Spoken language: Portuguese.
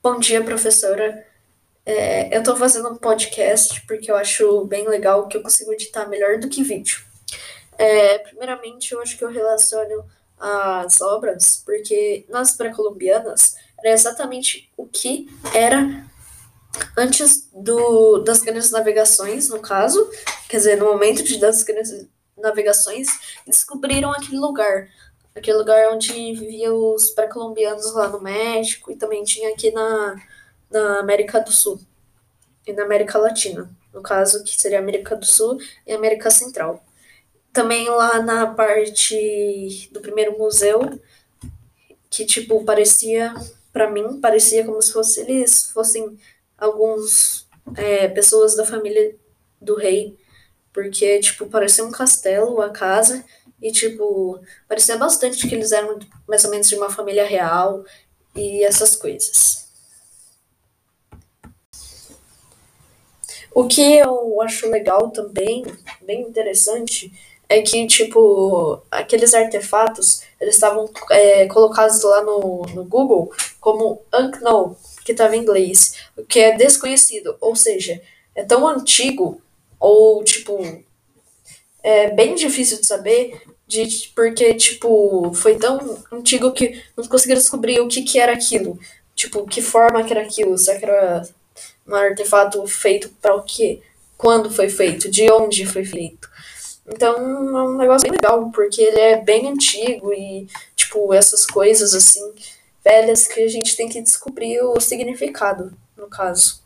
Bom dia, professora. É, eu estou fazendo um podcast porque eu acho bem legal que eu consigo editar melhor do que vídeo. É, primeiramente, eu acho que eu relaciono as obras porque nas pré-colombianas era exatamente o que era antes do, das grandes navegações, no caso, quer dizer, no momento de, das grandes navegações, descobriram aquele lugar aquele lugar onde viviam os pré-colombianos lá no México e também tinha aqui na, na América do Sul e na América Latina, no caso que seria América do Sul e América Central. Também lá na parte do primeiro museu, que tipo parecia para mim parecia como se fosse, eles fossem alguns é, pessoas da família do rei, porque tipo parecia um castelo, a casa e, tipo, parecia bastante que eles eram mais ou menos de uma família real e essas coisas. O que eu acho legal também, bem interessante, é que, tipo, aqueles artefatos, eles estavam é, colocados lá no, no Google como unknown, que estava em inglês, o que é desconhecido, ou seja, é tão antigo, ou, tipo, é bem difícil de saber, de, porque, tipo, foi tão antigo que não conseguiram descobrir o que, que era aquilo. Tipo, que forma que era aquilo. Que era um artefato feito para o quê? Quando foi feito? De onde foi feito? Então, é um negócio bem legal, porque ele é bem antigo e, tipo, essas coisas, assim, velhas que a gente tem que descobrir o significado, no caso.